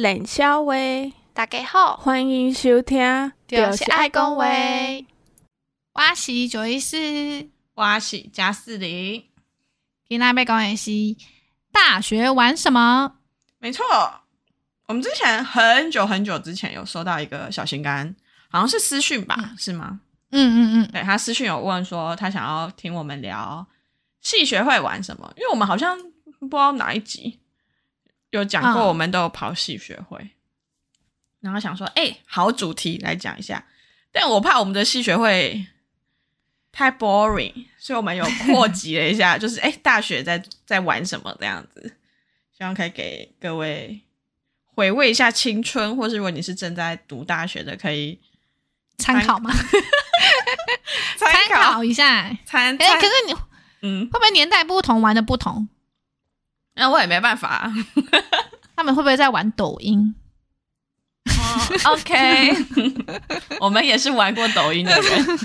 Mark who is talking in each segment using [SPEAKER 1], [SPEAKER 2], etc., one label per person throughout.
[SPEAKER 1] 做伙来练小话。
[SPEAKER 2] 大家好，
[SPEAKER 1] 欢迎收听，
[SPEAKER 2] 就是爱讲话。
[SPEAKER 3] 我是九一四，
[SPEAKER 4] 我是加四零。
[SPEAKER 3] 今天要讲的是大学玩什么？
[SPEAKER 4] 没错，我们之前很久很久之前有收到一个小心肝，好像是私讯吧，嗯、是吗？
[SPEAKER 3] 嗯嗯嗯，
[SPEAKER 4] 对，他私讯有问说他想要听我们聊系学会玩什么，因为我们好像不知道哪一集。有讲过，我们都有跑戏学会，嗯、然后想说，哎、欸，好主题来讲一下，但我怕我们的戏学会太 boring，所以我们有 扩及了一下，就是哎、欸，大学在在玩什么这样子，希望可以给各位回味一下青春，或是如果你是正在读大学的，可以
[SPEAKER 3] 参考吗？参考，考。一下，参哎、欸，可是你，嗯，会不会年代不同，玩的不同？
[SPEAKER 4] 那我也没办法，
[SPEAKER 3] 他们会不会在玩抖音
[SPEAKER 4] ？Oh, OK，我们也是玩过抖音的人。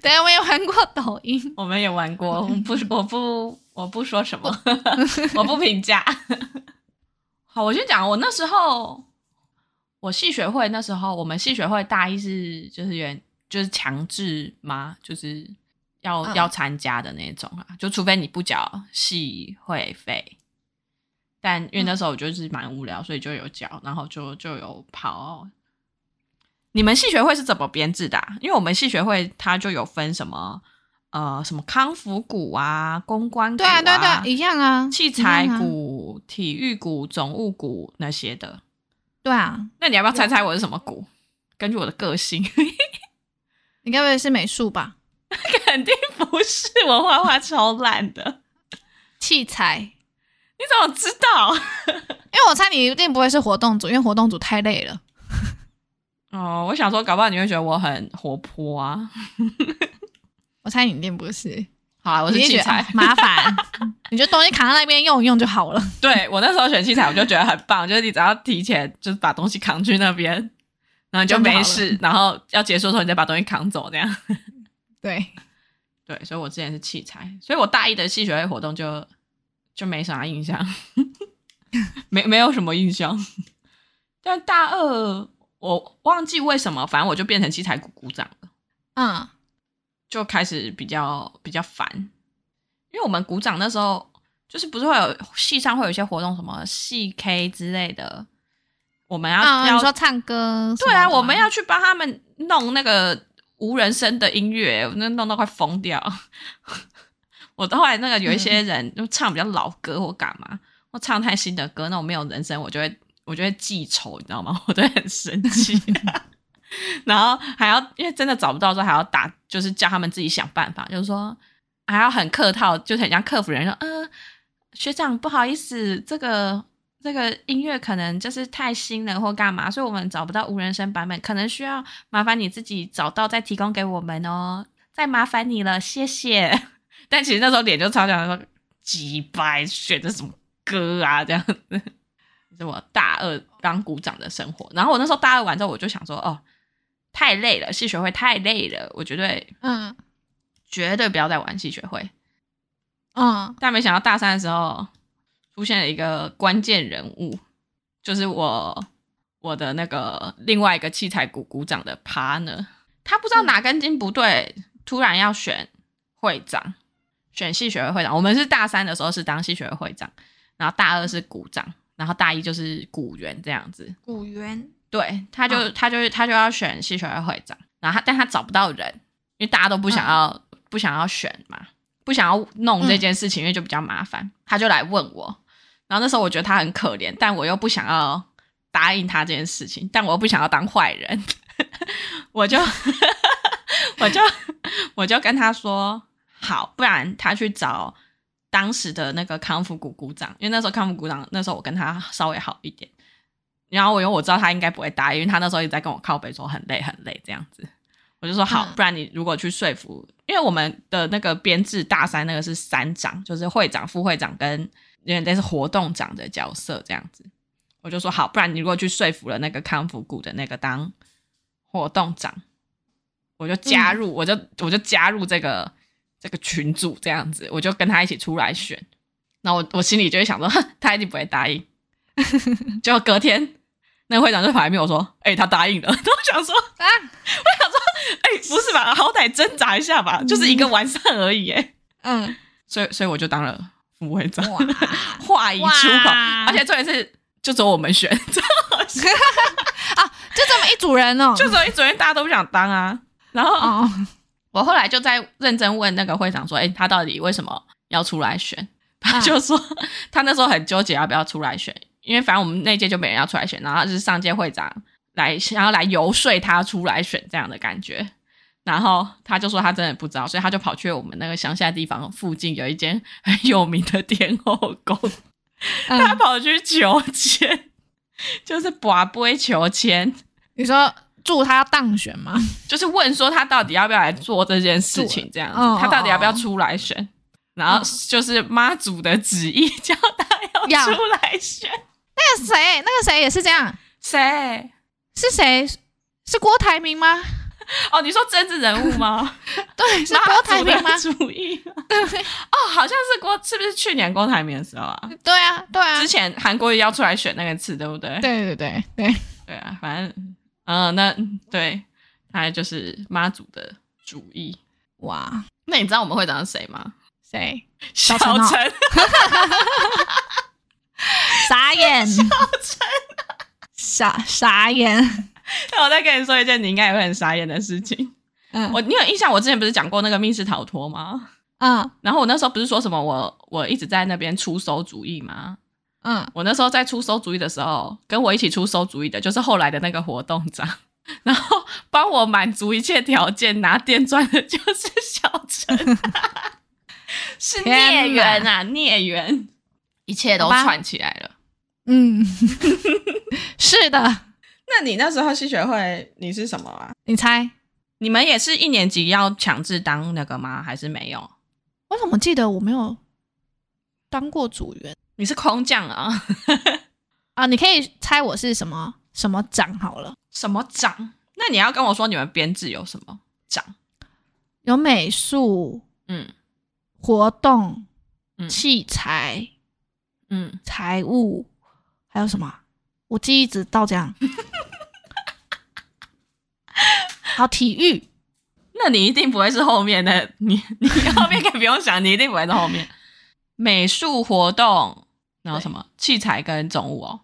[SPEAKER 3] 对，我也玩过抖音，
[SPEAKER 4] 我们也玩过。不，我不，我不说什么，我不评价。好，我先讲，我那时候，我系学会那时候，我们系学会大一是就是原就是强制嘛，就是。要、嗯、要参加的那种啊，就除非你不缴系会费，但因为那时候我就是蛮无聊，所以就有缴，然后就就有跑。你们系学会是怎么编制的、啊？因为我们系学会它就有分什么呃什么康复股啊、公关股啊，
[SPEAKER 3] 对啊对对，一样啊，
[SPEAKER 4] 器材股、啊、体育股、总务股那些的。
[SPEAKER 3] 对啊，
[SPEAKER 4] 那你要不要猜猜我是什么股？根据我的个性，
[SPEAKER 3] 你该不会是美术吧？
[SPEAKER 4] 肯定不是，我画画超烂的。
[SPEAKER 3] 器材，
[SPEAKER 4] 你怎么知道？
[SPEAKER 3] 因为我猜你一定不会是活动组，因为活动组太累了。
[SPEAKER 4] 哦，我想说，搞不好你会觉得我很活泼啊。
[SPEAKER 3] 我猜你一定不是。
[SPEAKER 4] 好啊，我是器材，
[SPEAKER 3] 麻烦，你就东西扛在那边用一用就好了。
[SPEAKER 4] 对，我那时候选器材，我就觉得很棒，就是你只要提前就是把东西扛去那边，然后你就没事，然后要结束的时候你再把东西扛走，这样。
[SPEAKER 3] 对，
[SPEAKER 4] 对，所以我之前是器材，所以我大一的系学会活动就就没啥印象，没没有什么印象。但大二我忘记为什么，反正我就变成器材鼓鼓掌了。
[SPEAKER 3] 嗯，
[SPEAKER 4] 就开始比较比较烦，因为我们鼓掌那时候就是不是会有系上会有一些活动，什么系 K 之类的，我们要、嗯、要
[SPEAKER 3] 说唱歌，
[SPEAKER 4] 对啊，我们要去帮他们弄那个。无人声的音乐，那弄到快疯掉。我后来那个有一些人就唱比较老歌或干嘛，或唱太新的歌，那种没有人声，我就会我就会记仇，你知道吗？我就会很生气。然后还要因为真的找不到之后还要打，就是叫他们自己想办法，就是说还要很客套，就是很像客服人说，嗯、呃，学长不好意思，这个。这个音乐可能就是太新了或干嘛，所以我们找不到无人声版本，可能需要麻烦你自己找到再提供给我们哦，再麻烦你了，谢谢。但其实那时候脸就超想说，几百选的什么歌啊这样子，是我大二当鼓掌的生活。然后我那时候大二完之后，我就想说，哦，太累了，系学会太累了，我绝对，嗯，绝对不要再玩系学会。嗯，但没想到大三的时候。出现了一个关键人物，就是我我的那个另外一个器材股股长的 partner，他不知道哪根筋不对，嗯、突然要选会长，选系学会会长。我们是大三的时候是当系学会会长，然后大二是股长，然后大一就是股员这样子。
[SPEAKER 3] 股员，
[SPEAKER 4] 对，他就、哦、他就他就要选系学会会长，然后他但他找不到人，因为大家都不想要、嗯、不想要选嘛，不想要弄这件事情，嗯、因为就比较麻烦，他就来问我。然后那时候我觉得他很可怜，但我又不想要答应他这件事情，但我又不想要当坏人，我就我就我就跟他说好，不然他去找当时的那个康复股股长，因为那时候康复股长那时候我跟他稍微好一点，然后我因为我知道他应该不会答应，因为他那时候一直在跟我靠背说很累很累这样子，我就说好，不然你如果去说服，因为我们的那个编制大三那个是三长，就是会长、副会长跟。有点类似活动长的角色这样子，我就说好，不然你如果去说服了那个康复股的那个当活动长，我就加入，嗯、我就我就加入这个这个群组这样子，我就跟他一起出来选。那我我心里就会想说，他一定不会答应。结果隔天，那个会长就跑来跟我说：“哎、欸，他答应了。”我想说啊，我想说，哎、欸，不是吧？好歹挣扎一下吧，嗯、就是一个晚上而已。哎，嗯，所以所以我就当了副会长，话一出口，而且重点是就走我们选，
[SPEAKER 3] 啊！就这么一组人哦，
[SPEAKER 4] 就这么一组人，大家都不想当啊。然后、哦、我后来就在认真问那个会长说：“哎、欸，他到底为什么要出来选？”他就说，他那时候很纠结要不要出来选，因为反正我们那届就没人要出来选，然后是上届会长来想要来游说他出来选这样的感觉，然后他就说他真的不知道，所以他就跑去我们那个乡下地方附近有一间很有名的天后宫，他跑去求签，就是跋杯求签。
[SPEAKER 3] 你说祝他当选吗？
[SPEAKER 4] 就是问说他到底要不要来做这件事情，这样子，他到底要不要出来选？然后就是妈祖的旨意，叫他要出来选。
[SPEAKER 3] 那个谁，那个谁也是这样。
[SPEAKER 4] 谁？
[SPEAKER 3] 是谁？是郭台铭吗？
[SPEAKER 4] 哦，你说政治人物吗？
[SPEAKER 3] 对，是郭台铭吗？
[SPEAKER 4] 主意。对。哦，好像是郭，是不是去年郭台铭的时候啊？
[SPEAKER 3] 对啊，对啊。
[SPEAKER 4] 之前韩国瑜要出来选那个次，对不对？
[SPEAKER 3] 对对对对
[SPEAKER 4] 对啊，反正，嗯，那对，他就是妈祖的主意。哇，那你知道我们会长是谁吗？
[SPEAKER 3] 谁？
[SPEAKER 4] 小陈，
[SPEAKER 3] 傻眼，
[SPEAKER 4] 小陈，
[SPEAKER 3] 傻傻眼。
[SPEAKER 4] 那 我再跟你说一件你应该也会很傻眼的事情。嗯，我你有印象？我之前不是讲过那个密室逃脱吗？嗯，然后我那时候不是说什么我我一直在那边出馊主意吗？嗯，我那时候在出馊主意的时候，跟我一起出馊主意的就是后来的那个活动长，然后帮我满足一切条件拿电钻的就是小陈。是孽缘啊，孽缘，一切都串起来了。
[SPEAKER 3] 嗯，是的。
[SPEAKER 4] 那你那时候系学会你是什么啊？
[SPEAKER 3] 你猜？
[SPEAKER 4] 你们也是一年级要强制当那个吗？还是没有？
[SPEAKER 3] 我怎么记得我没有当过组员？
[SPEAKER 4] 你是空降啊？
[SPEAKER 3] 啊，你可以猜我是什么什么长好了？
[SPEAKER 4] 什么长？那你要跟我说你们编制有什么长？
[SPEAKER 3] 有美术，嗯。活动、器材、嗯，财务，还有什么？我记忆一直到这样。好，体育，
[SPEAKER 4] 那你一定不会是后面的，你你后面可以不用想，你一定不会是后面。美术活动，然后什么器材跟总务哦，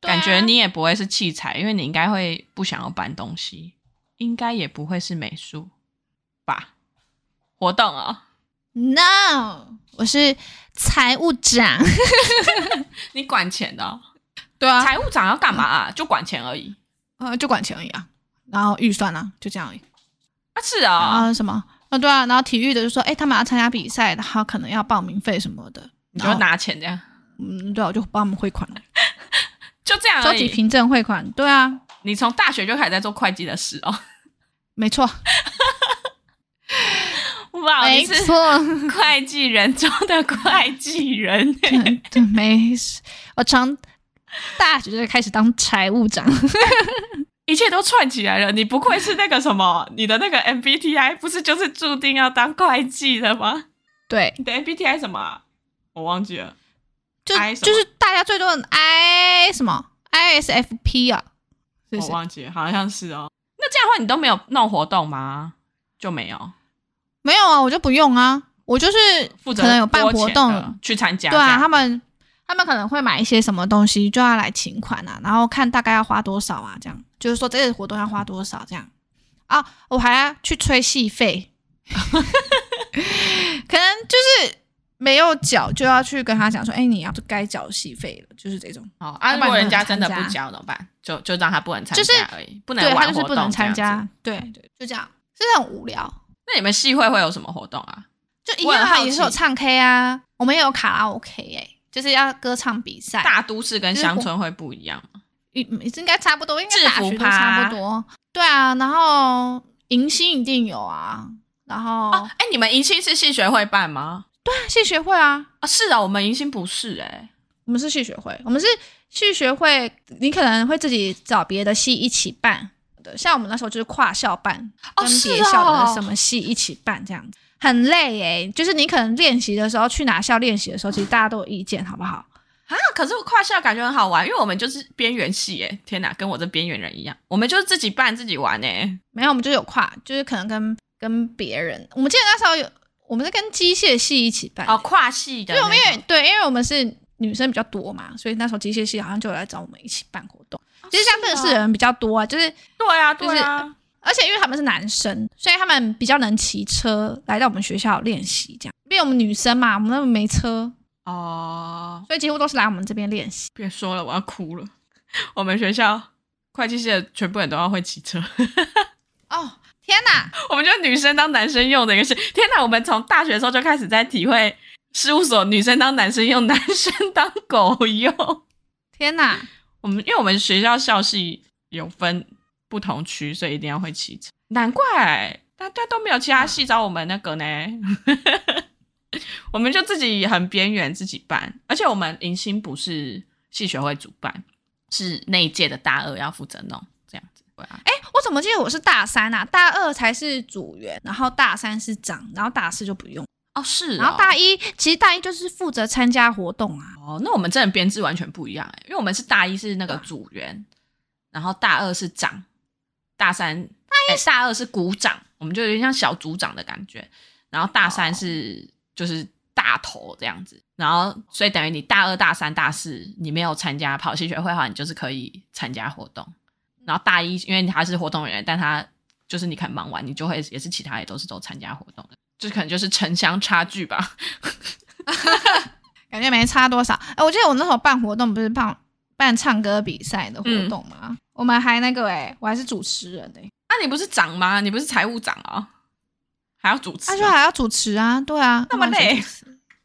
[SPEAKER 4] 感觉你也不会是器材，因为你应该会不想要搬东西，应该也不会是美术吧？活动啊。
[SPEAKER 3] No，我是财务长。
[SPEAKER 4] 你管钱的哦？
[SPEAKER 3] 对啊，
[SPEAKER 4] 财务长要干嘛啊？就管钱而已。
[SPEAKER 3] 呃，就管钱而已啊。然后预算啊，就这样而已。
[SPEAKER 4] 啊，是啊。
[SPEAKER 3] 啊，什么？啊，对啊。然后体育的就说，哎，他们要参加比赛，然后可能要报名费什么的，
[SPEAKER 4] 你就拿钱这样。
[SPEAKER 3] 嗯，对啊，我就帮他们汇款了。
[SPEAKER 4] 就这样。
[SPEAKER 3] 收集凭证汇款。对啊。
[SPEAKER 4] 你从大学就开始在做会计的事哦。
[SPEAKER 3] 没错。
[SPEAKER 4] 哇，没错，会计人中的会计人，
[SPEAKER 3] 对，对，没事。我从大学就开始当财务长，
[SPEAKER 4] 一切都串起来了。你不愧是那个什么，你的那个 MBTI 不是就是注定要当会计的吗？
[SPEAKER 3] 对，
[SPEAKER 4] 你的 MBTI 什么？我忘记了，
[SPEAKER 3] 就就是大家最多的 I 什么 ISFP 啊，
[SPEAKER 4] 我忘记了，好像是哦。那这样的话，你都没有弄活动吗？就没有。
[SPEAKER 3] 没有啊，我就不用啊，我就是负责可能有办活动
[SPEAKER 4] 去参加。
[SPEAKER 3] 对啊，他们他们可能会买一些什么东西，就要来请款啊，然后看大概要花多少啊，这样就是说这个活动要花多少这样啊，我还要去催戏费，可能就是没有缴就要去跟他讲说，哎，你要该缴戏费了，就是这种。
[SPEAKER 4] 哦，啊，如果人家真的不缴怎么办？就就让他不能参加而已，就是、不能他就是，不能参加。
[SPEAKER 3] 对对，就这样，是很无聊。
[SPEAKER 4] 那你们戏会会有什么活动啊？
[SPEAKER 3] 就一样，他也是有唱 K 啊，我们也有卡拉 OK 哎、欸，就是要歌唱比赛。
[SPEAKER 4] 大都市跟乡村会不一样吗？
[SPEAKER 3] 应应该差不多，应该大学都差不多。对啊，然后迎新一定有啊，然后哎、
[SPEAKER 4] 你们迎新是系学会办吗？
[SPEAKER 3] 对啊，系学会啊
[SPEAKER 4] 啊是啊，我们迎新不是哎、欸，
[SPEAKER 3] 我们是系学会，我们是系学会，你可能会自己找别的系一起办。像我们那时候就是跨校办，跟别校的什么系一起办这样子，很累诶。就是你可能练习的时候去哪校练习的时候，其实大家都有意见，好不好？
[SPEAKER 4] 啊，可是跨校感觉很好玩，因为我们就是边缘系哎，天哪，跟我这边缘人一样，我们就是自己办自己玩哎，
[SPEAKER 3] 没有，我们就有跨，就是可能跟跟别人，我们记得那时候有，我们是跟机械系一起办
[SPEAKER 4] 哦，跨系的，
[SPEAKER 3] 对，我们也对，因为我们是女生比较多嘛，所以那时候机械系好像就来找我们一起办活动，哦、其实像认识的人比较多啊，就是
[SPEAKER 4] 对啊，
[SPEAKER 3] 就是、
[SPEAKER 4] 对啊，
[SPEAKER 3] 而且因为他们是男生，所以他们比较能骑车来到我们学校练习，这样，因为我们女生嘛，我们那边没车。哦，所以几乎都是来我们这边练习。
[SPEAKER 4] 别说了，我要哭了。我们学校会计系的全部人都要会骑车。
[SPEAKER 3] 哦，天哪！
[SPEAKER 4] 我们就女生当男生用的一个是，天哪！我们从大学的时候就开始在体会事务所女生当男生用，男生当狗用。
[SPEAKER 3] 天哪！
[SPEAKER 4] 我们因为我们学校校系有分不同区，所以一定要会骑车。难怪大家都没有其他系找我们那个呢。我们就自己很边缘，自己办，而且我们迎新不是系学会主办，是那一届的大二要负责弄这样子。哎、
[SPEAKER 3] 欸，我怎么记得我是大三啊？大二才是组员，然后大三是长，然后大四就不用
[SPEAKER 4] 哦。是哦，
[SPEAKER 3] 然后大一其实大一就是负责参加活动啊。
[SPEAKER 4] 哦，那我们真的编制完全不一样哎，因为我们是大一是那个组员，然后大二是长，大三大一、欸、大二是股长，我们就有点像小组长的感觉，然后大三是。哦就是大头这样子，然后所以等于你大二、大三、大四你没有参加跑系学会的话，你就是可以参加活动。然后大一，因为他是活动员，但他就是你看忙完，你就会也是其他也都是都参加活动的，就可能就是城乡差距吧，
[SPEAKER 3] 感觉没差多少。哎、欸，我记得我那时候办活动不是办办唱歌比赛的活动吗？嗯、我们还那个哎、欸，我还是主持人哎、欸。
[SPEAKER 4] 啊，你不是长吗？你不是财务长啊？还要主持，他
[SPEAKER 3] 说还要主持啊，对啊，
[SPEAKER 4] 那么累，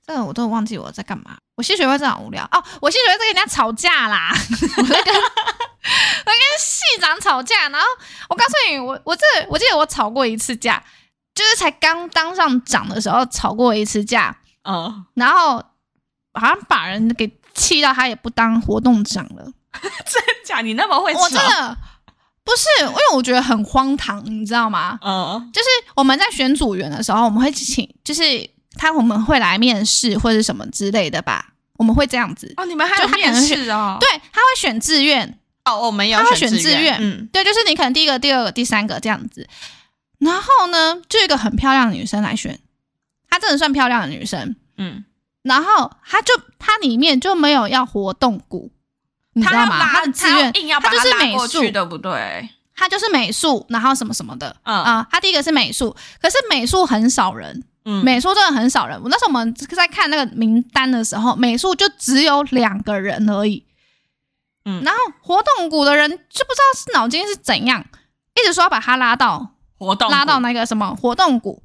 [SPEAKER 3] 这个我都忘记我在干嘛。我系学会真的好无聊哦，我系学会在跟人家吵架啦，我在跟 我跟系长吵架，然后我告诉你，我我这我记得我吵过一次架，就是才刚当上长的时候吵过一次架，嗯，然后好像把人给气到，他也不当活动长了，
[SPEAKER 4] 真假？你那么会吵？
[SPEAKER 3] 我真的。不是，因为我觉得很荒唐，你知道吗？嗯，就是我们在选组员的时候，我们会请，就是他我们会来面试或者什么之类的吧，我们会这样子。
[SPEAKER 4] 哦，你们还有面试哦？
[SPEAKER 3] 对，他会选志愿。
[SPEAKER 4] 哦，我们有
[SPEAKER 3] 他会选志愿。嗯，对，就是你可能第一个、第二个、第三个这样子。然后呢，就一个很漂亮的女生来选，她真的算漂亮的女生。嗯，然后他就它里面就没有要活动股。你知道吗？他的志愿，他就是美术，
[SPEAKER 4] 对不对？
[SPEAKER 3] 他就是美术，然后什么什么的。嗯啊，他第一个是美术，可是美术很少人，嗯，美术真的很少人。我那时候我们在看那个名单的时候，美术就只有两个人而已。嗯，然后活动股的人就不知道是脑筋是怎样，一直说要把他拉到
[SPEAKER 4] 活动，
[SPEAKER 3] 拉到那个什么活动股。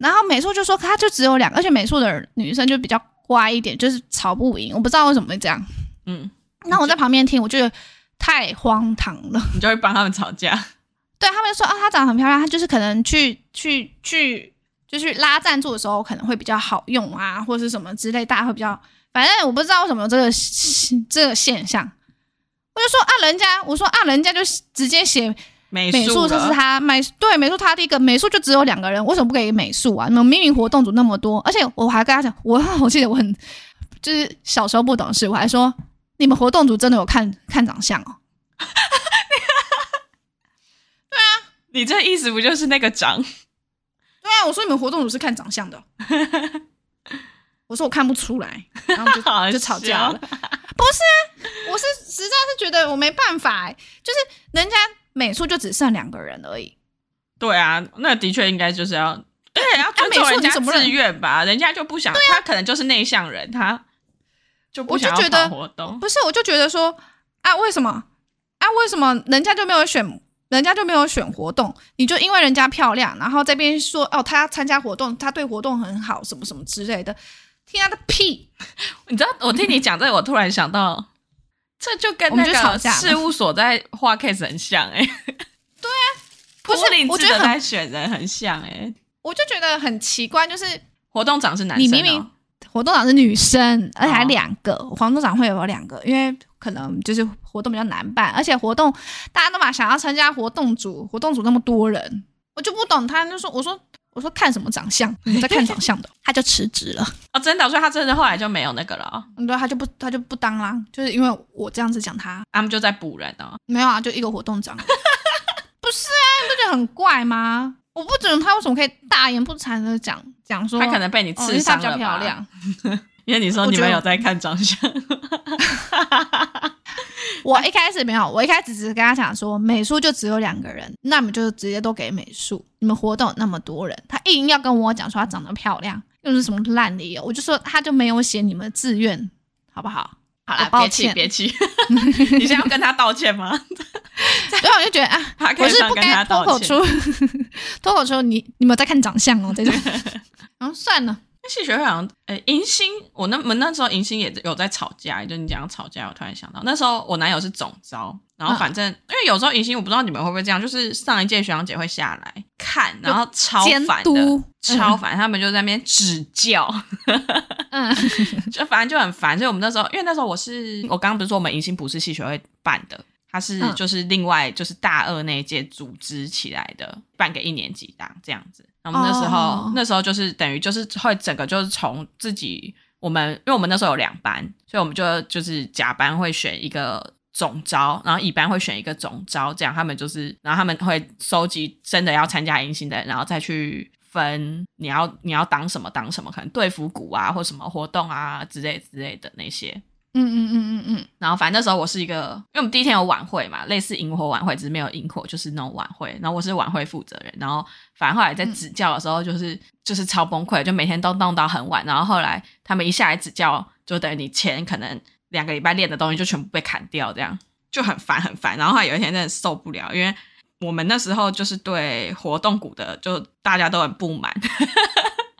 [SPEAKER 3] 然后美术就说他就只有两个，而且美术的女生就比较乖一点，就是吵不赢。我不知道为什么会这样。嗯。那我在旁边听，我觉得太荒唐了。
[SPEAKER 4] 你就会帮他们吵架？
[SPEAKER 3] 对，他们就说啊，她长得很漂亮，她就是可能去去去，就是拉赞助的时候可能会比较好用啊，或者是什么之类，大家会比较。反正我不知道为什么有这个 这个现象。我就说啊，人家我说啊，人家就直接写美术，就是他美对美术，他第一个美术就只有两个人，为什么不给美术啊？你们明明活动组那么多，而且我还跟他讲，我我记得我很就是小时候不懂事，我还说。你们活动组真的有看看长相哦？对啊，
[SPEAKER 4] 你这意思不就是那个长？
[SPEAKER 3] 对啊，我说你们活动组是看长相的。我说我看不出来，然后就 就吵架了。不是啊，我是实在是觉得我没办法，就是人家美术就只剩两个人而已。
[SPEAKER 4] 对啊，那的确应该就是要对要尊重人家自愿吧，人家就不想，他可能就是内向人，他。就不想要跑活动，
[SPEAKER 3] 不是，我就觉得说啊，为什么啊？为什么人家就没有选，人家就没有选活动？你就因为人家漂亮，然后这边说哦，他要参加活动，他对活动很好，什么什么之类的，听他的屁！
[SPEAKER 4] 你知道，我听你讲这个，我突然想到，这就跟那个事务所在画 case 很像哎、欸。
[SPEAKER 3] 对啊，不是，
[SPEAKER 4] 我觉得在选人很像哎、欸，
[SPEAKER 3] 我就觉得很奇怪，就是
[SPEAKER 4] 活动长是男
[SPEAKER 3] 你明明。活动长是女生，而且还两个。哦、活动长会有两个，因为可能就是活动比较难办，而且活动大家都嘛想要参加活动组，活动组那么多人，我就不懂他。就说我说我说看什么长相？你们在看长相的，他就辞职了。
[SPEAKER 4] 哦，真的，所以他真的后来就没有那个了、哦。
[SPEAKER 3] 嗯，对，他就不，他就不当啦，就是因为我这样子讲他，
[SPEAKER 4] 他们就在补人哦。
[SPEAKER 3] 没有啊，就一个活动长。不是啊，你不觉得很怪吗？我不懂他为什么可以大言不惭的讲讲说，
[SPEAKER 4] 他可能被你刺伤了吧？比较漂亮，因为你说你们有在看长相。
[SPEAKER 3] 我一开始没有，我一开始只是跟他讲说，美术就只有两个人，那你们就直接都给美术。你们活动那么多人，他硬要跟我讲说他长得漂亮，又是什么烂理由？我就说他就没有写你们的志愿，好不好？
[SPEAKER 4] 好啦，别气别气，你现在要跟他道歉吗？
[SPEAKER 3] 对，我就觉得啊，我是不该脱口出脱口出你你们在看长相哦，这种，嗯，算了。
[SPEAKER 4] 系学会好像，诶，迎新，我那们那时候迎新也有在吵架，就你讲吵架，我突然想到，那时候我男友是总招，然后反正、嗯、因为有时候迎新，我不知道你们会不会这样，就是上一届学长姐会下来看，然后超烦的，超烦，他们就在那边指教，嗯，就反正就很烦，所以我们那时候，因为那时候我是我刚刚不是说我们迎新不是系学会办的。他是就是另外就是大二那一届组织起来的，办给一年级当这样子。然后我们那时候、oh. 那时候就是等于就是会整个就是从自己我们，因为我们那时候有两班，所以我们就就是甲班会选一个总招，然后乙班会选一个总招，这样他们就是然后他们会收集真的要参加迎新的人，然后再去分你要你要当什么当什么，可能队服股啊或什么活动啊之类之类的那些。嗯嗯嗯嗯嗯，然后反正那时候我是一个，因为我们第一天有晚会嘛，类似萤火晚会，只是没有萤火，就是那种晚会。然后我是晚会负责人，然后反正后来在指教的时候，就是、嗯、就是超崩溃，就每天都弄到很晚。然后后来他们一下来指教，就等于你前可能两个礼拜练的东西就全部被砍掉，这样就很烦很烦。然后后来有一天真的受不了，因为我们那时候就是对活动股的就大家都很不满。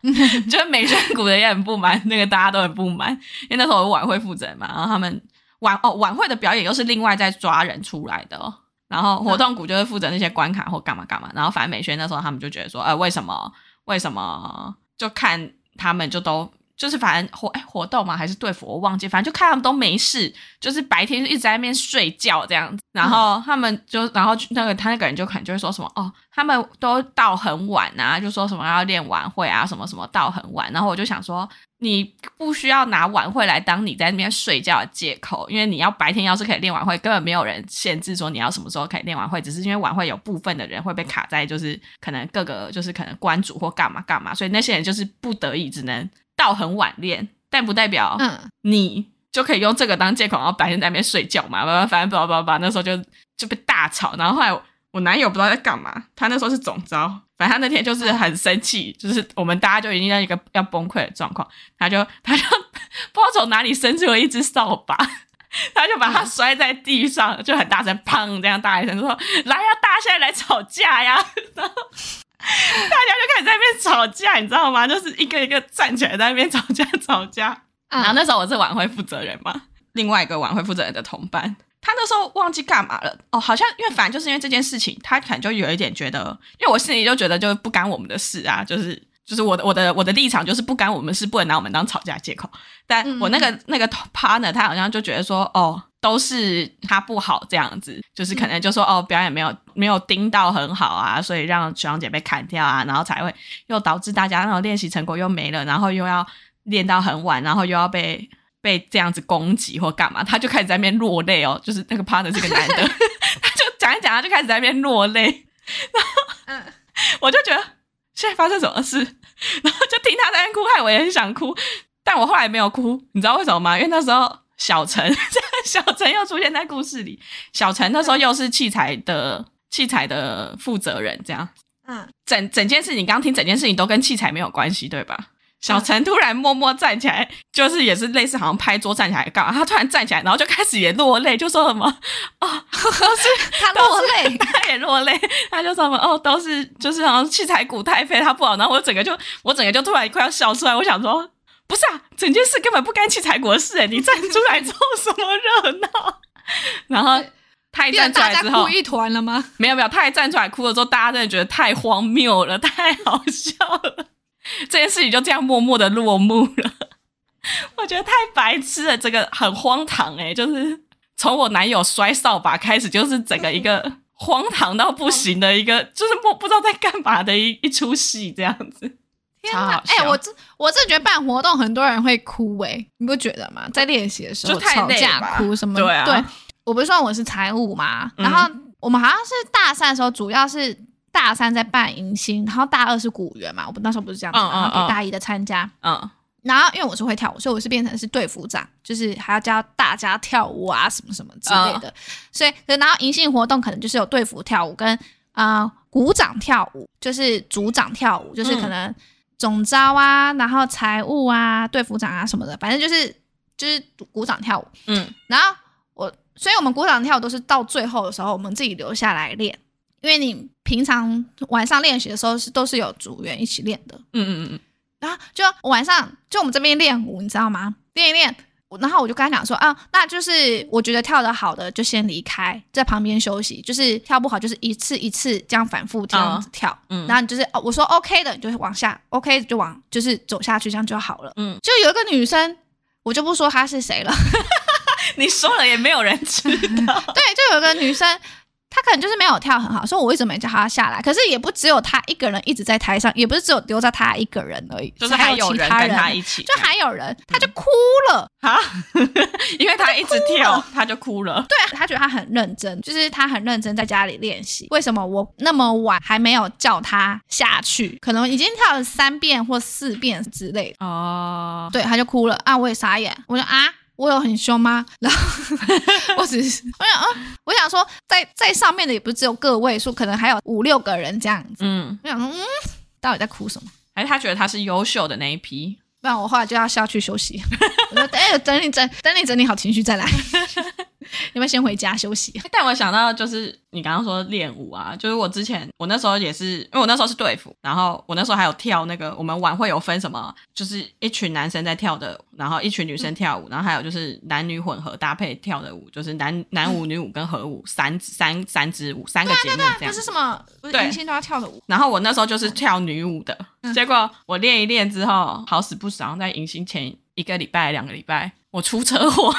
[SPEAKER 4] 就是美宣股的也很不满，那个大家都很不满，因为那时候我晚会负责嘛，然后他们晚哦晚会的表演又是另外再抓人出来的哦，然后活动股就是负责那些关卡或干嘛干嘛，然后反正美宣那时候他们就觉得说，呃，为什么为什么就看他们就都。就是反正活哎活动嘛还是队服我忘记，反正就看他们都没事，就是白天就一直在那边睡觉这样子。然后他们就然后那个他那个人就可能就会说什么哦，他们都到很晚啊，就说什么要练晚会啊什么什么到很晚。然后我就想说，你不需要拿晚会来当你在那边睡觉的借口，因为你要白天要是可以练晚会，根本没有人限制说你要什么时候可以练晚会，只是因为晚会有部分的人会被卡在就是可能各个就是可能关主或干嘛干嘛，所以那些人就是不得已只能。到很晚练，但不代表你就可以用这个当借口，然后白天在那边睡觉嘛。反正不不不，那时候就就被大吵。然后后来我，我男友不知道在干嘛，他那时候是总招，反正他那天就是很生气，就是我们大家就已经在一个要崩溃的状况，他就他就 不知道从哪里伸出了一只扫把，他就把他摔在地上，就很大声砰这样大一声说：“来呀，大家现在来吵架呀！”然 后大家就开始在那边吵架，你知道吗？就是一个一个站起来在那边吵架吵架。然后那时候我是晚会负责人嘛，另外一个晚会负责人的同伴，他那时候忘记干嘛了哦，好像因为反正就是因为这件事情，他可能就有一点觉得，因为我心里就觉得就不干我们的事啊，就是就是我的我的我的立场就是不干我们事，不能拿我们当吵架借口。但我那个那个 partner 他好像就觉得说哦。都是他不好这样子，就是可能就说哦，表演没有没有盯到很好啊，所以让学长姐被砍掉啊，然后才会又导致大家那种练习成果又没了，然后又要练到很晚，然后又要被被这样子攻击或干嘛，他就开始在那边落泪哦，就是那个 partner 是个男的，他就讲一讲，他就开始在那边落泪，然后嗯，我就觉得现在发生什么事，然后就听他在那哭，害我也很想哭，但我后来没有哭，你知道为什么吗？因为那时候。小陈，小陈又出现在故事里。小陈那时候又是器材的器材的负责人，这样。嗯，整整件事情，你刚刚听整件事情都跟器材没有关系，对吧？小陈突然默默站起来，就是也是类似好像拍桌站起来干嘛？他突然站起来，然后就开始也落泪，就说什么哦，都是
[SPEAKER 3] 他落泪，
[SPEAKER 4] 他也落泪，他就说什么哦，都是就是好像器材股太废，他不好。然后我整个就我整个就突然快要笑出来，我想说。不是啊，整件事根本不干器材国的事哎，你站出来凑什么热闹？然后他一站出来之后，哭
[SPEAKER 3] 一团了吗？
[SPEAKER 4] 没有没有，他一站出来哭了之后，大家真的觉得太荒谬了，太好笑了。这件事情就这样默默的落幕了。我觉得太白痴了，这个很荒唐哎，就是从我男友摔扫把开始，就是整个一个荒唐到不行的一个，就是不不知道在干嘛的一一出戏这样子。
[SPEAKER 3] 天哪！哎、欸，我这我真觉得办活动很多人会哭哎、欸，你不觉得吗？在练习的时候吵架哭什么？
[SPEAKER 4] 对啊。
[SPEAKER 3] 对，我不是说我是财务嘛，然后我们好像是大三的时候，主要是大三在办迎新，然后大二是鼓园嘛，我们那时候不是这样子，嗯嗯嗯，然后给大一的参加，嗯。然后因为我是会跳舞，所以我是变成是队服长，就是还要教大家跳舞啊什么什么之类的。嗯、所以，然后迎新活动可能就是有队服跳舞跟啊、呃、鼓掌跳舞，就是组长跳舞，就是可能。总招啊，然后财务啊，队服长啊什么的，反正就是就是鼓掌跳舞。嗯，然后我，所以我们鼓掌跳舞都是到最后的时候，我们自己留下来练，因为你平常晚上练习的时候是都是有组员一起练的。嗯嗯嗯嗯。然后就晚上就我们这边练舞，你知道吗？练一练。然后我就跟他讲说啊，那就是我觉得跳得好的就先离开，在旁边休息。就是跳不好，就是一次一次这样反复这样子跳。嗯，然后你就是哦，我说 OK 的，你就往下；OK 就往就是走下去，这样就好了。嗯，就有一个女生，我就不说她是谁了。
[SPEAKER 4] 你说了也没有人知道。
[SPEAKER 3] 对，就有一个女生。他可能就是没有跳很好，所以我一直没叫他下来。可是也不只有他一个人一直在台上，也不是只有留在他一个人而已，
[SPEAKER 4] 就是还有人跟他一起，
[SPEAKER 3] 就还有人，他就哭了啊，
[SPEAKER 4] 因为他一直跳，他就哭了。
[SPEAKER 3] 对啊，他觉得他很认真，就是他很认真在家里练习。为什么我那么晚还没有叫他下去？可能已经跳了三遍或四遍之类的哦。对，他就哭了啊，我也傻眼，我说啊。我有很凶吗？然后我只是我想啊，我想说在在上面的也不是只有个位数，可能还有五六个人这样子。嗯，我想说，嗯，到底在哭什么？
[SPEAKER 4] 还是他觉得他是优秀的那一批？
[SPEAKER 3] 不然我后来就要下去休息。我说，哎，等你整，等你整理好情绪再来。你们先回家休息。
[SPEAKER 4] 但我想到就是你刚刚说练舞啊，就是我之前我那时候也是，因为我那时候是队服，然后我那时候还有跳那个我们晚会有分什么，就是一群男生在跳的，然后一群女生跳舞，然后还有就是男女混合搭配跳的舞，就是男男舞、女舞跟合舞三三三支舞，三个节目这样。
[SPEAKER 3] 这是什么？不是，明星都要跳的舞。
[SPEAKER 4] 然后我那时候就是跳女舞的，结果我练一练之后，好死不死，然后在迎新前一个礼拜、两个礼拜，我出车祸。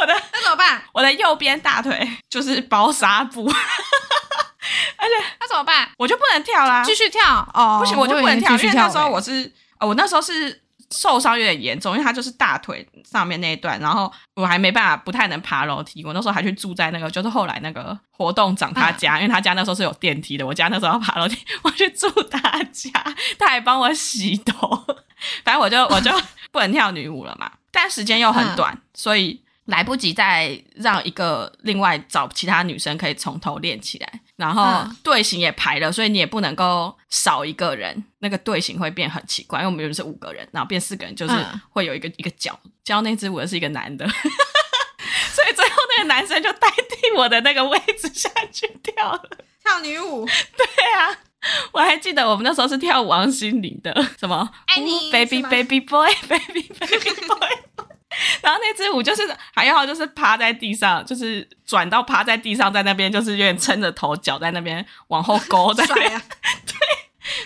[SPEAKER 4] 我的
[SPEAKER 3] 那怎么办？
[SPEAKER 4] 我的右边大腿就是包纱布，而且
[SPEAKER 3] 那怎么办？
[SPEAKER 4] 我就不能跳啦，
[SPEAKER 3] 继续跳哦，
[SPEAKER 4] 不行，我就不能跳，因为那时候我是，呃，我那时候是受伤有点严重，因为它就是大腿上面那一段，然后我还没办法，不太能爬楼梯。我那时候还去住在那个，就是后来那个活动长他家，因为他家那时候是有电梯的，我家那时候要爬楼梯，我去住他家，他还帮我洗头，反正我就我就不能跳女舞了嘛，但时间又很短，所以。来不及再让一个另外找其他女生可以从头练起来，然后队形也排了，所以你也不能够少一个人，那个队形会变很奇怪。因为我们原本是五个人，然后变四个人，就是会有一个一个角教那支舞的是一个男的，所以最后那个男生就代替我的那个位置下去跳了
[SPEAKER 3] 跳女舞。
[SPEAKER 4] 对啊，我还记得我们那时候是跳王心凌的什
[SPEAKER 3] 么
[SPEAKER 4] baby baby boy baby baby boy。然后那支舞就是还要就是趴在地上，就是转到趴在地上，在那边就是有点撑着头，脚在那边往后勾在那边。啊、对，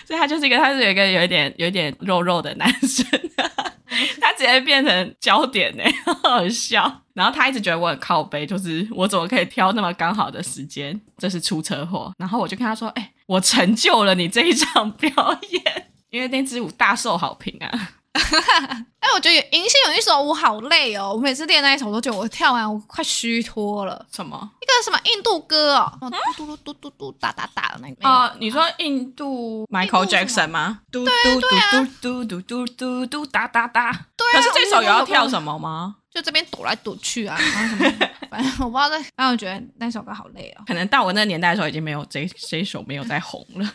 [SPEAKER 4] 所以他就是一个，他是有一个有一点有一点肉肉的男生，他直接变成焦点呢，好笑。然后他一直觉得我很靠背，就是我怎么可以挑那么刚好的时间，这是出车祸。然后我就跟他说：“哎、欸，我成就了你这一场表演，因为那支舞大受好评啊。”
[SPEAKER 3] 哎，我觉得迎新有一首舞好累哦，我每次练那一首都觉得我跳完我快虚脱了。
[SPEAKER 4] 什么？
[SPEAKER 3] 一个什么印度歌哦，嘟嘟嘟嘟嘟嘟哒哒哒的那个。
[SPEAKER 4] 哦，你说印度 Michael Jackson 吗？嘟嘟嘟嘟嘟嘟嘟嘟嘟哒哒哒。对啊。可是这首有要跳什么吗？
[SPEAKER 3] 就这边躲来躲去啊，然后什么？反正我不知道。反正我觉得那首歌好累哦。
[SPEAKER 4] 可能到我那个年代的时候，已经没有这这一首没有再红了。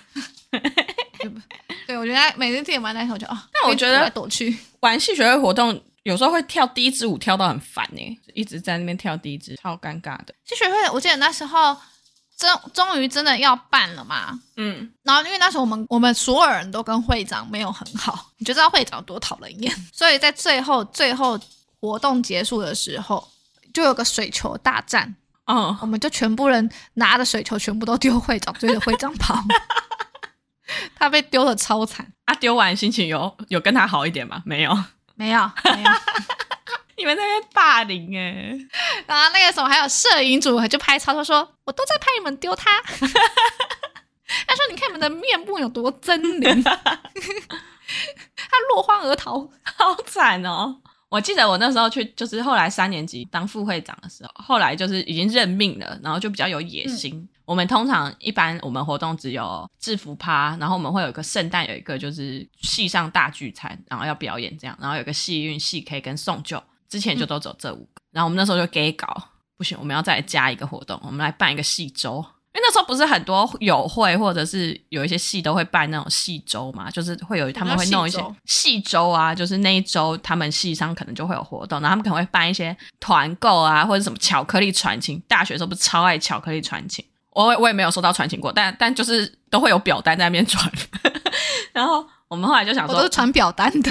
[SPEAKER 3] 对，我觉得每次自己玩那首就哦，
[SPEAKER 4] 但我觉得
[SPEAKER 3] 躲去
[SPEAKER 4] 玩戏学会活动，有时候会跳第一支舞跳到很烦呢，一直在那边跳第一支，超尴尬的。
[SPEAKER 3] 戏学会，我记得那时候终终于真的要办了嘛，嗯，然后因为那时候我们我们所有人都跟会长没有很好，你就知道会长多讨人厌，所以在最后最后活动结束的时候，就有个水球大战，嗯、哦，我们就全部人拿着水球全部都丢会长，追着会长跑。他被丢的超惨，
[SPEAKER 4] 啊！丢完心情有有跟他好一点吗？没有，
[SPEAKER 3] 没有，没有。
[SPEAKER 4] 你们在那边霸凌哎、欸，
[SPEAKER 3] 然后那个什么还有摄影组就拍超，超说我都在拍你们丢他。他说你看你们的面部有多狰狞，他落荒而逃，
[SPEAKER 4] 好惨哦。我记得我那时候去，就是后来三年级当副会长的时候，后来就是已经任命了，然后就比较有野心。嗯、我们通常一般我们活动只有制服趴，然后我们会有一个圣诞有一个就是戏上大聚餐，然后要表演这样，然后有个戏运、戏 K 跟送旧，之前就都走这五个。嗯、然后我们那时候就给搞，不行，我们要再加一个活动，我们来办一个戏周。因为那时候不是很多友会或者是有一些戏都会办那种戏周嘛，就是会有他们会弄一些戏周啊，就是那一周他们戏上可能就会有活动，然后他们可能会办一些团购啊，或者什么巧克力传情。大学的时候不是超爱巧克力传情，我我也没有收到传情过，但但就是都会有表单在那边传。然后我们后来就想说，
[SPEAKER 3] 我都是传表单的，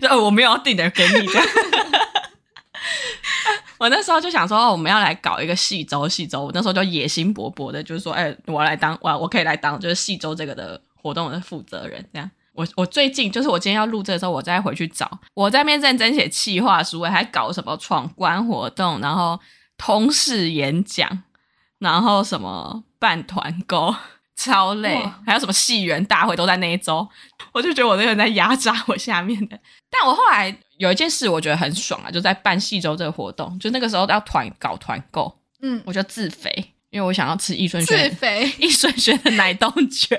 [SPEAKER 4] 就我没有要订的给你的。我那时候就想说，我们要来搞一个戏周，戏周。我那时候就野心勃勃的，就是说，哎、欸，我要来当，我我可以来当，就是戏周这个的活动的负责人。这样，我我最近就是我今天要录这个时候，我再回去找，我在那边认真写企划书，还搞什么闯关活动，然后通识演讲，然后什么办团购，超累，哇。还有什么戏园大会都在那一周，我就觉得我这个人在压榨我下面的。但我后来。有一件事我觉得很爽啊，就在办戏周这个活动，就那个时候要团搞团购，嗯，我就自肥，因为我想要吃易顺轩
[SPEAKER 3] 自肥。
[SPEAKER 4] 易顺轩的奶冻卷，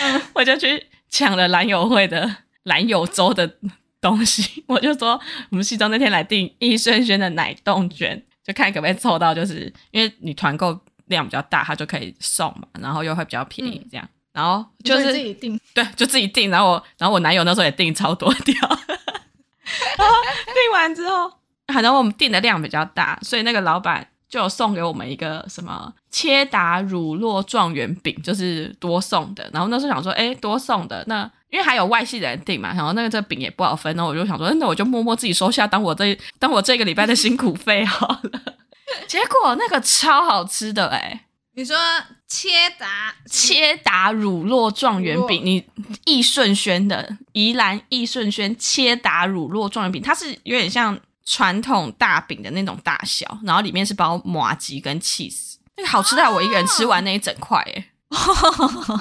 [SPEAKER 4] 嗯，我就去抢了兰友会的兰友粥的东西，我就说我们戏周那天来订易顺轩的奶冻卷，就看可不可以凑到，就是因为你团购量比较大，他就可以送嘛，然后又会比较便宜这样，嗯，然后就是
[SPEAKER 3] 自己订，
[SPEAKER 4] 对，就自己订，然后我然后我男友那时候也订超多条。然后订完之后，可能我们订的量比较大，所以那个老板就有送给我们一个什么切达乳酪状元饼，就是多送的。然后那时候想说，哎，多送的那，因为还有外系的人订嘛，然后那个这个饼也不好分，然后我就想说，那我就默默自己收下，当我这当我这个礼拜的辛苦费好了。结果那个超好吃的哎。
[SPEAKER 3] 你说切达？
[SPEAKER 4] 切达乳酪状元饼，你易顺轩的宜兰易顺轩切达乳酪状元饼，它是有点像传统大饼的那种大小，然后里面是包麻吉跟 cheese，，那个好吃到我一个人吃完那一整块，哎，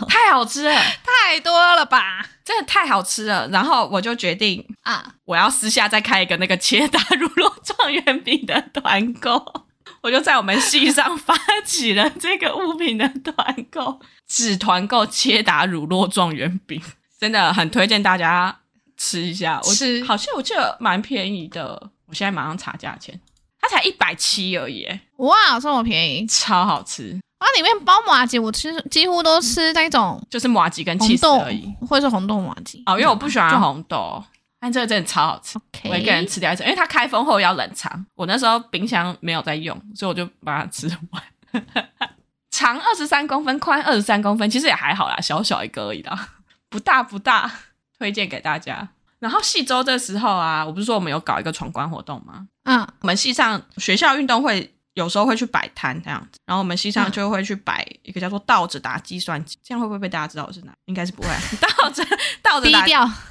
[SPEAKER 4] 太好吃了，
[SPEAKER 3] 太多了吧，
[SPEAKER 4] 真的太好吃了。然后我就决定啊，我要私下再开一个那个切达乳酪状元饼的团购。我就在我们系上发起了这个物品的团购，只团购切达乳酪状元饼，真的很推荐大家吃一下。我
[SPEAKER 3] 吃
[SPEAKER 4] 好像我记得蛮便宜的，我现在马上查价钱，它才一百七而已。
[SPEAKER 3] 哇，这么便宜，
[SPEAKER 4] 超好吃！
[SPEAKER 3] 啊，里面包麻吉，我吃几乎都吃那种，
[SPEAKER 4] 就是麻吉跟起司而已，
[SPEAKER 3] 或者是红豆麻吉。
[SPEAKER 4] 哦，因为我不喜欢红豆。但这个真的超好吃，Okay. 我一个人吃掉一次，因为它开封后要冷藏。我那时候冰箱没有在用，所以我就把它吃完。长二十三公分，宽二十三公分，其实也还好啦，小小一个而已啦，不大不大，推荐给大家。然后细周的时候啊，我不是说我们有搞一个闯关活动吗？嗯，我们系上学校运动会。有时候会去摆摊这样子，然后我们西上就会去摆一个叫做倒着打计算机，嗯、这样会不会被大家知道我是哪？应该是不会。倒着倒着打，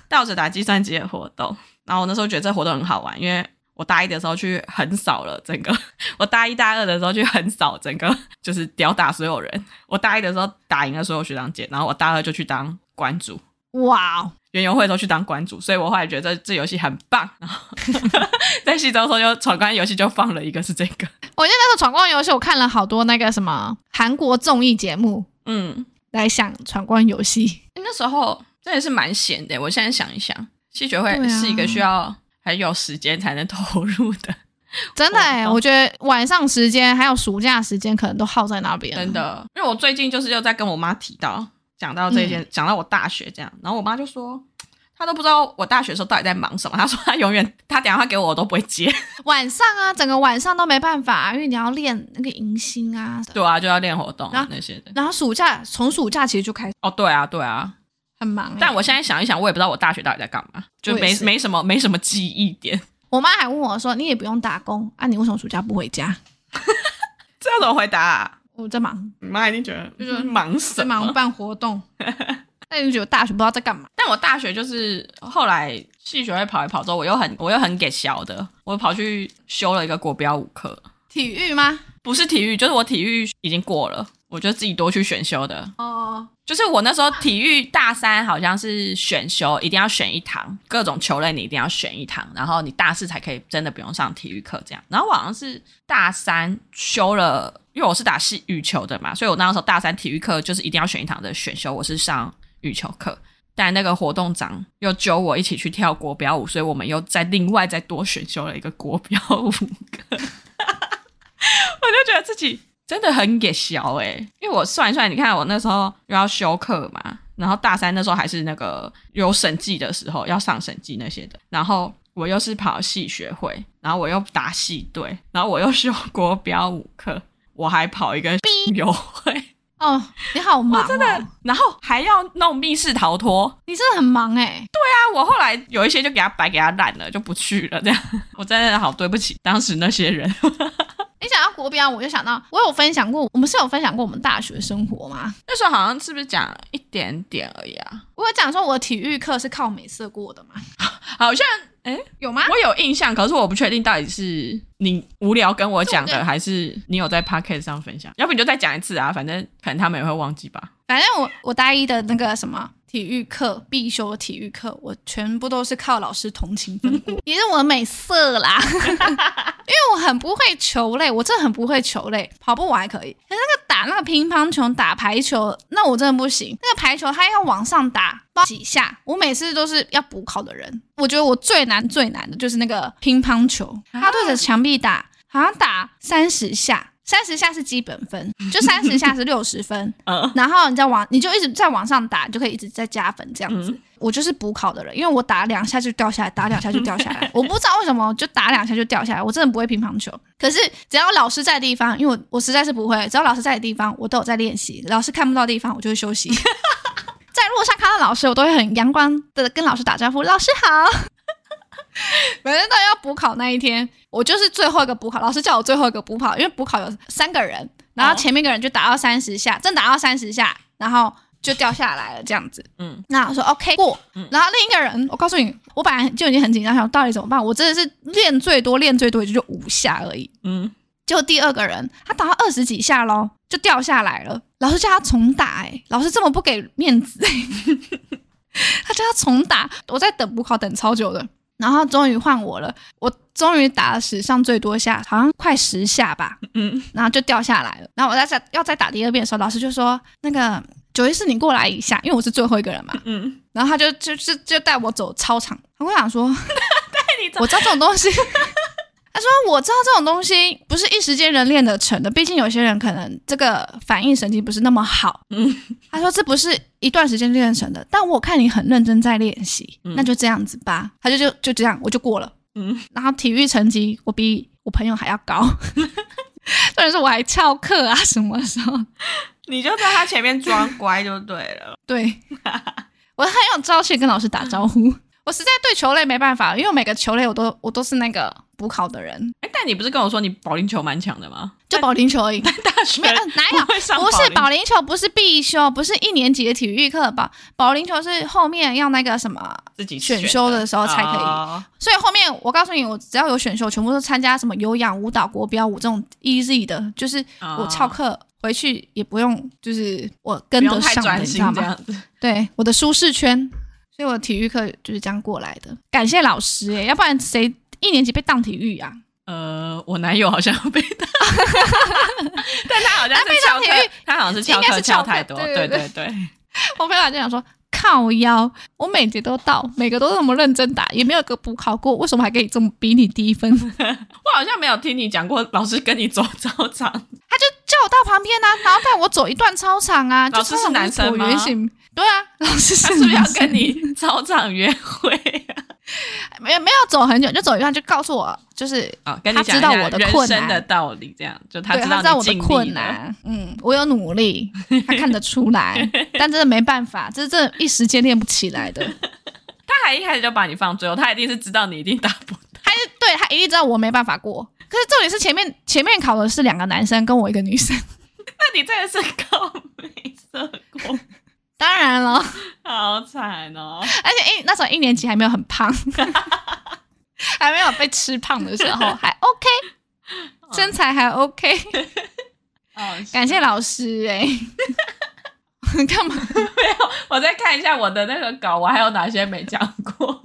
[SPEAKER 4] 倒着打计算机的活动。然后我那时候觉得这活动很好玩，因为我大一的时候去横扫了整个，我大一大二的时候去横扫整个，就是吊打所有人。我大一的时候打赢了所有学长姐，然后我大二就去当馆主。哇哦！园游会都去当馆主，所以我后来觉得这这游戏很棒。然后 在戏周的时候，就闯关游戏就放了一个是这个。
[SPEAKER 3] 我记得那时候闯关游戏，我看了好多那个什么韩国综艺节目，嗯，来想闯关游戏。
[SPEAKER 4] 那时候真的是蛮闲的。我现在想一想，戏学会是一个需要很有时间才能投入的。
[SPEAKER 3] 真的哎，我觉得晚上时间还有暑假时间可能都耗在那边。
[SPEAKER 4] 真的，因为我最近就是又在跟我妈提到。讲到这件，讲、嗯、到我大学这样，然后我妈就说，她都不知道我大学的时候到底在忙什么。她说她永远，她电话给我，我都不会接。
[SPEAKER 3] 晚上啊，整个晚上都没办法，因为你要练那个迎新啊。
[SPEAKER 4] 对啊，就要练活动那些的。
[SPEAKER 3] 然后暑假从暑假其实就开始。
[SPEAKER 4] 哦，对啊，对啊，
[SPEAKER 3] 很忙、欸。
[SPEAKER 4] 但我现在想一想，我也不知道我大学到底在干嘛，就没没什么没什么记忆点。
[SPEAKER 3] 我妈还问我说：“你也不用打工啊，你为什么暑假不回家？”
[SPEAKER 4] 这要怎么回答啊？
[SPEAKER 3] 我在忙，
[SPEAKER 4] 你妈一定觉得就是忙什么？
[SPEAKER 3] 在忙办活动。那你觉得大学不知道在干嘛？
[SPEAKER 4] 但我大学就是后来系学会跑一跑之后，我又很我又很给小的，我跑去修了一个国标舞课。
[SPEAKER 3] 体育吗？
[SPEAKER 4] 不是体育，就是我体育已经过了，我就自己多去选修的。
[SPEAKER 3] 哦，
[SPEAKER 4] 就是我那时候体育大三好像是选修，一定要选一堂，各种球类你一定要选一堂，然后你大四才可以真的不用上体育课这样。然后我好像是大三修了，因为我是打系羽球的嘛，所以我那时候大三体育课就是一定要选一堂的选修，我是上羽球课。但那个活动长又揪我一起去跳国标舞，所以我们又再另外再多选修了一个国标舞课，我就觉得自己真的很给小哎、欸，因为我算一算，你看我那时候又要修课嘛，然后大三那时候还是那个有审计的时候要上审计那些的，然后我又是跑戏学会，然后我又打戏队，然后我又修国标舞课，我还跑一个 友会。
[SPEAKER 3] 哦，你好忙、哦，
[SPEAKER 4] 真的，然后还要弄密室逃脱，
[SPEAKER 3] 你真的很忙哎。
[SPEAKER 4] 对啊，我后来有一些就给他白给他烂了，就不去了。这样，我真的好对不起当时那些人。
[SPEAKER 3] 你想到国标，我就想到我有分享过，我们是有分享过我们大学生活吗？
[SPEAKER 4] 那时候好像是不是讲一点点而已啊？
[SPEAKER 3] 我有讲说我的体育课是靠美色过的吗？
[SPEAKER 4] 好像。哎，有吗？我有印象，可是我不确定到底是你无聊跟我讲的，还是你有在 Podcast 上分享。要不你就再讲一次啊，反正可能他们也会忘记吧。
[SPEAKER 3] 反正我我大一的那个什么体育课必修的体育课，我全部都是靠老师同情分过，也是我美色啦。因为我很不会球类，我真的很不会球类，跑步我还可以，可是那个打那个乒乓球、打排球，那我真的不行。那个排球它要往上打几下，我每次都是要补考的人。我觉得我最难最难的就是那个乒乓球，它对着墙壁打，好像打三十下，三十下是基本分，就三十下是六十分，然后你再往，你就一直在往上打，你就可以一直在加分这样子。我就是补考的人，因为我打两下就掉下来，打两下就掉下来，我不知道为什么就打两下就掉下来，我真的不会乒乓球。可是只要老师在的地方，因为我我实在是不会，只要老师在的地方，我都有在练习。老师看不到的地方，我就会休息。在路上看到老师，我都会很阳光的跟老师打招呼，老师好。每次到要补考那一天，我就是最后一个补考，老师叫我最后一个补考，因为补考有三个人，然后前面一个人就打到三十下，正打到三十下，然后。就掉下来了，这样子。嗯，那我说 OK 过。嗯，然后另一个人，我告诉你，我本来就已经很紧张，想到底怎么办？我真的是练最多，练最多也就就五下而已。嗯，结果第二个人他打到二十几下喽，就掉下来了。老师叫他重打，欸，哎，老师这么不给面子，欸，他叫他重打。我在等补考等超久的，然后终于换我了，我终于打了史上最多下，好像快十下吧。嗯，然后就掉下来了。然后我在再要再打第二遍的时候，老师就说那个。九一四，你过来一下，因为我是最后一个人嘛。嗯，然后他就就就就带我走操场。我想说，带你走，我知道这种东西。他说我知道这种东西不是一时间人练得成的，毕竟有些人可能这个反应神经不是那么好。嗯，他说这不是一段时间练成的，但我看你很认真在练习，嗯、那就这样子吧。他就就就这样，我就过了。嗯，然后体育成绩我比我朋友还要高，或者是我还翘课啊什么时候。
[SPEAKER 4] 你就在他前面装乖就对了。
[SPEAKER 3] 对，我很有朝气跟老师打招呼。我实在对球类没办法，因为每个球类我都我都是那个补考的人。
[SPEAKER 4] 哎，但你不是跟我说你保龄球蛮强的吗？
[SPEAKER 3] 就保龄球而已。
[SPEAKER 4] 但大学没有
[SPEAKER 3] 哪有？不是保龄球，不是必修，不是一年级的体育课吧？保龄球是后面要那个什么自己选修的时候才可以。哦、所以后面我告诉你，我只要有选修，全部都参加什么有氧、舞蹈、国标舞这种 easy 的，就是我翘课。回去也不用，就是我跟得上的，你知道吗？对，我的舒适圈，所以我的体育课就是这样过来的。感谢老师哎、欸，要不然谁一年级被当体育啊？
[SPEAKER 4] 呃，我男友好像被当，但他好像是翘课，他好像是翘课翘太多。对对对，对，对，
[SPEAKER 3] 我朋友就想说。靠腰，我每节都到，每个都那么认真打，也没有个补考过，为什么还可以这么比你低分？
[SPEAKER 4] 我好像没有听你讲过，老师跟你走操场，
[SPEAKER 3] 他就叫我到旁边啊，然后带我走一段操场啊。
[SPEAKER 4] 老师是男生吗？
[SPEAKER 3] 对啊，老师是，
[SPEAKER 4] 他是不是要跟你操场约会啊？
[SPEAKER 3] 没有没有走很久，就走一段就告诉我，就是啊，他知道我的困难
[SPEAKER 4] 的道理，这样就他知道，
[SPEAKER 3] 他知道我的困难，嗯，我有努力，他看得出来，但真的没办法，这是这一时间练不起来的。
[SPEAKER 4] 他还一开始就把你放最后，他一定是知道你一定打不到，
[SPEAKER 3] 他是对他一定知道我没办法过。可是重点是前面前面考的是两个男生跟我一个女生，
[SPEAKER 4] 那你真的是高没色过。
[SPEAKER 3] 当然了，
[SPEAKER 4] 好惨哦！
[SPEAKER 3] 而且一那时候一年级还没有很胖，还没有被吃胖的时候还 OK，身材还 OK。哦感谢老师哎、欸，干嘛？
[SPEAKER 4] 没有，我再看一下我的那个稿，我还有哪些没讲过？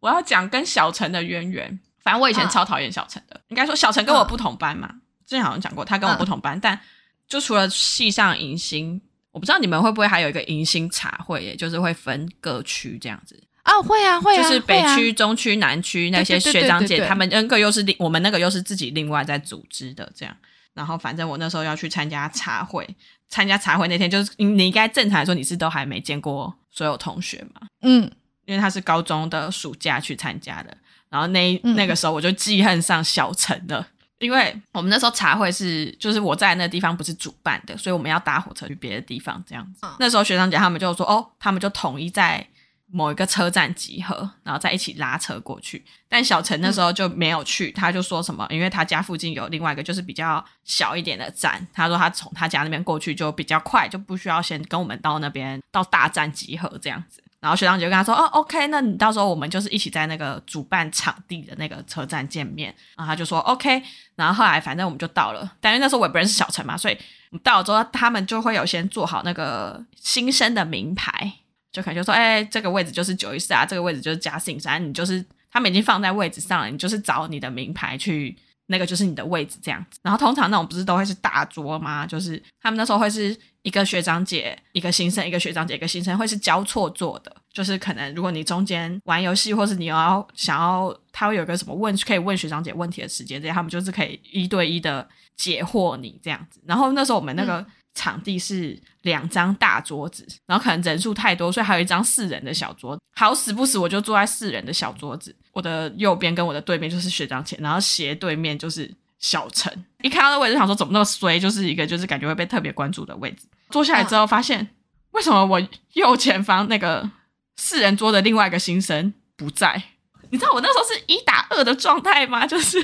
[SPEAKER 4] 我要讲跟小陈的渊源。反正我以前超讨厌小陈的，应该说小陈跟我不同班嘛，之前好像讲过，他跟我不同班，但就除了系上迎新。我不知道你们会不会还有一个迎新茶会也，就是会分各区这样子
[SPEAKER 3] 哦，会啊会啊，
[SPEAKER 4] 就是北区、啊、中区、南区那些学长姐，他们那个又是另我们那个又是自己另外在组织的这样。然后反正我那时候要去参加茶会，参加茶会那天就是你应该正常来说你是都还没见过所有同学嘛，
[SPEAKER 3] 嗯，
[SPEAKER 4] 因为他是高中的暑假去参加的，然后那那个时候我就记恨上小陈了。因为我们那时候茶会是，就是我在那个地方不是主办的，所以我们要搭火车去别的地方这样子。那时候学长姐他们就说，哦，他们就统一在某一个车站集合，然后再一起拉车过去。但小陈那时候就没有去，他就说什么，因为他家附近有另外一个就是比较小一点的站，他说他从他家那边过去就比较快，就不需要先跟我们到那边到大站集合这样子。然后学长就跟他说：“哦，OK，那你到时候我们就是一起在那个主办场地的那个车站见面。”然后他就说：“OK。”然后后来反正我们就到了，但因为那时候我也不认识小陈嘛，所以我们到了之后，他们就会有先做好那个新生的名牌，就可能就说：“哎，这个位置就是九一四啊，这个位置就是嘉信山，你就是他们已经放在位置上了，你就是找你的名牌去。”那个就是你的位置这样子，然后通常那种不是都会是大桌吗？就是他们那时候会是一个学长姐，一个新生，一个学长姐，一个新生，会是交错坐的。就是可能如果你中间玩游戏，或是你要想要他会有个什么问可以问学长姐问题的时间，这样他们就是可以一对一的解惑你这样子。然后那时候我们那个。嗯场地是两张大桌子，然后可能人数太多，所以还有一张四人的小桌子。好死不死，我就坐在四人的小桌子，我的右边跟我的对面就是学长姐，然后斜对面就是小陈。一看到那位置，想说怎么那么衰，就是一个就是感觉会被特别关注的位置。坐下来之后，发现为什么我右前方那个四人桌的另外一个新生不在？你知道我那时候是一打二的状态吗？就是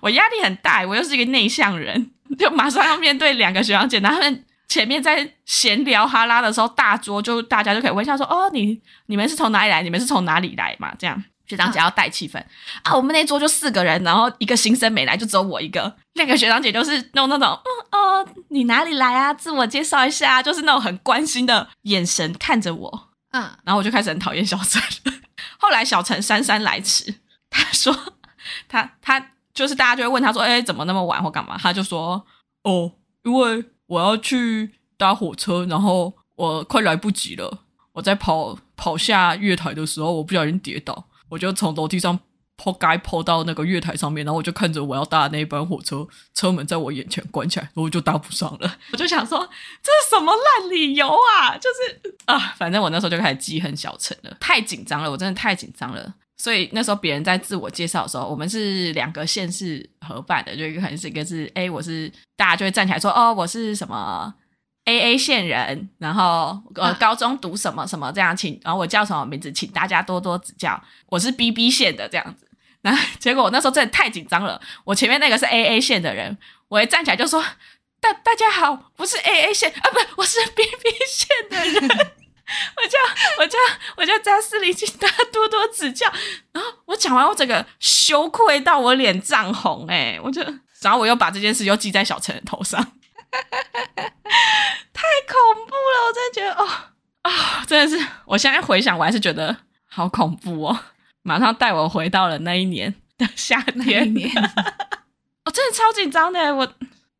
[SPEAKER 4] 我压力很大，我又是一个内向人。就马上要面对两个学长姐，然后他们前面在闲聊哈拉的时候，大桌就大家就可以问一下说：“哦，你你们是从哪里来？你们是从哪里来嘛？”这样学长姐要带气氛啊，啊。我们那桌就四个人，然后一个新生没来，就只有我一个。那个学长姐就是弄那种嗯哦，你哪里来啊？自我介绍一下，就是那种很关心的眼神看着我。嗯，然后我就开始很讨厌小陈。后来小陈姗姗来迟，他说他他。就是大家就会问他说：“哎，怎么那么晚或干嘛？”他就说：“哦，因为我要去搭火车，然后我快来不及了。我在跑跑下月台的时候，我不小心跌倒，我就从楼梯上扑街扑到那个月台上面，然后我就看着我要搭的那一班火车，车门在我眼前关起来，然后我就搭不上了。我就想说，这是什么烂理由啊？就是啊，反正我那时候就开始记恨小陈了，太紧张了，我真的太紧张了。”所以那时候别人在自我介绍的时候，我们是两个县市合办的，就一个可能是一个是 A，我是大家就会站起来说哦，我是什么 A A 线人，然后呃高中读什么什么这样，请然后我叫什么名字，请大家多多指教。我是 B B 线的这样子，然后结果我那时候真的太紧张了，我前面那个是 A A 线的人，我一站起来就说大大家好，不是 A A 线啊，不，我是 B B 线的人。我叫我叫我叫张思礼，请大家多多指教。然后我讲完，我整个羞愧到我脸涨红，哎，我就，然后我又把这件事又记在小陈的头上，太恐怖了！我真的觉得，哦啊、哦，真的是，我现在回想，我还是觉得好恐怖哦。马上带我回到了那一年的夏天，年，我、哦、真的超紧张的，我，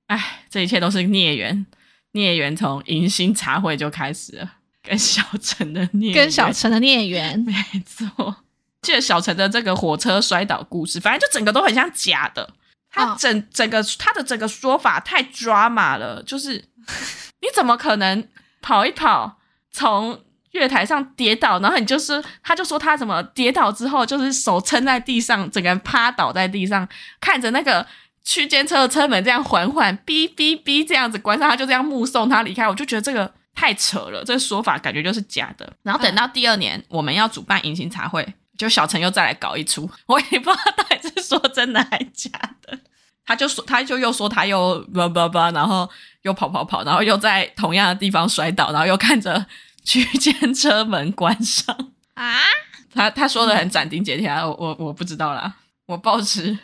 [SPEAKER 4] 哎，这一切都是孽缘，孽缘从迎新茶会就开始了。跟小陈的孽，
[SPEAKER 3] 跟小陈的孽缘，
[SPEAKER 4] 没错。记得小陈的这个火车摔倒故事，反正就整个都很像假的。他整、哦、整个他的整个说法太 drama 了，就是 你怎么可能跑一跑从月台上跌倒，然后你就是他就说他怎么跌倒之后就是手撑在地上，整个人趴倒在地上，看着那个区间车的车门这样缓缓哔哔哔这样子关上，他就这样目送他离开，我就觉得这个。太扯了，这个说法感觉就是假的。然后等到第二年，嗯、我们要主办迎新茶会，就小陈又再来搞一出，我也不知道到底是说真的还是假的。他就说，他就又说他又叭叭叭，然后又跑跑跑，然后又在同样的地方摔倒，然后又看着区间车门关上
[SPEAKER 3] 啊？
[SPEAKER 4] 他他说的很斩钉截铁，我我我不知道啦，我抱持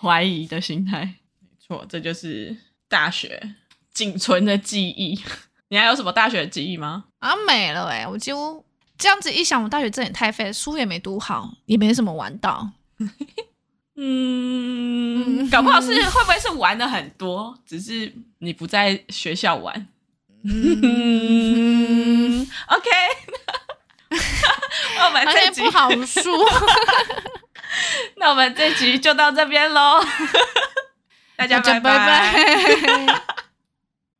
[SPEAKER 4] 怀疑的心态。没错，这就是大学仅存的记忆。你还有什么大学的记忆吗？
[SPEAKER 3] 啊，没了哎、欸！我几乎这样子一想，我大学真的也太废了，书也没读好，也没什么玩到。
[SPEAKER 4] 嗯，搞不好是会不会是玩的很多，只是你不在学校玩。嗯，OK，那我们这集
[SPEAKER 3] 不好说。
[SPEAKER 4] 那我们这集就到这边喽，大家拜拜。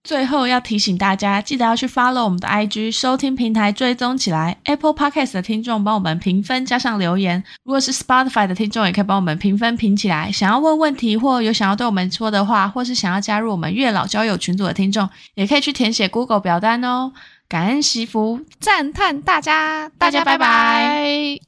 [SPEAKER 4] 最后要提醒大家，记得要去 follow 我们的 IG，收听平台追踪起来。Apple Podcast 的听众帮我们评分加上留言，如果是 Spotify 的听众，也可以帮我们评分评起来。想要问问题或有想要对我们说的话，或是想要加入我们月老交友群组的听众，也可以去填写 Google 表单哦。感恩惜福，
[SPEAKER 3] 赞叹大家。大家拜拜。